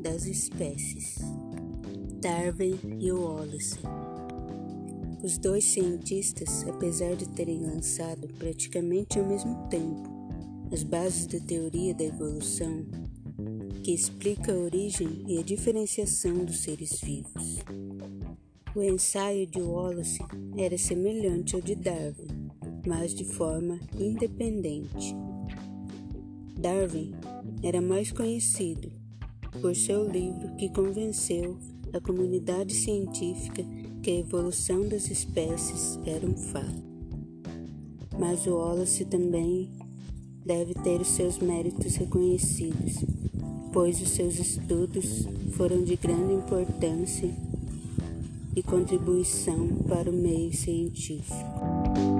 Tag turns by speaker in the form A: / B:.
A: das espécies, Darwin e Wallace. Os dois cientistas, apesar de terem lançado praticamente ao mesmo tempo as bases da teoria da evolução, que explica a origem e a diferenciação dos seres vivos. O ensaio de Wallace era semelhante ao de Darwin, mas de forma independente. Darwin era mais conhecido por seu livro que convenceu a comunidade científica que a evolução das espécies era um fato. Mas o Wallace também deve ter os seus méritos reconhecidos, pois os seus estudos foram de grande importância e contribuição para o meio científico.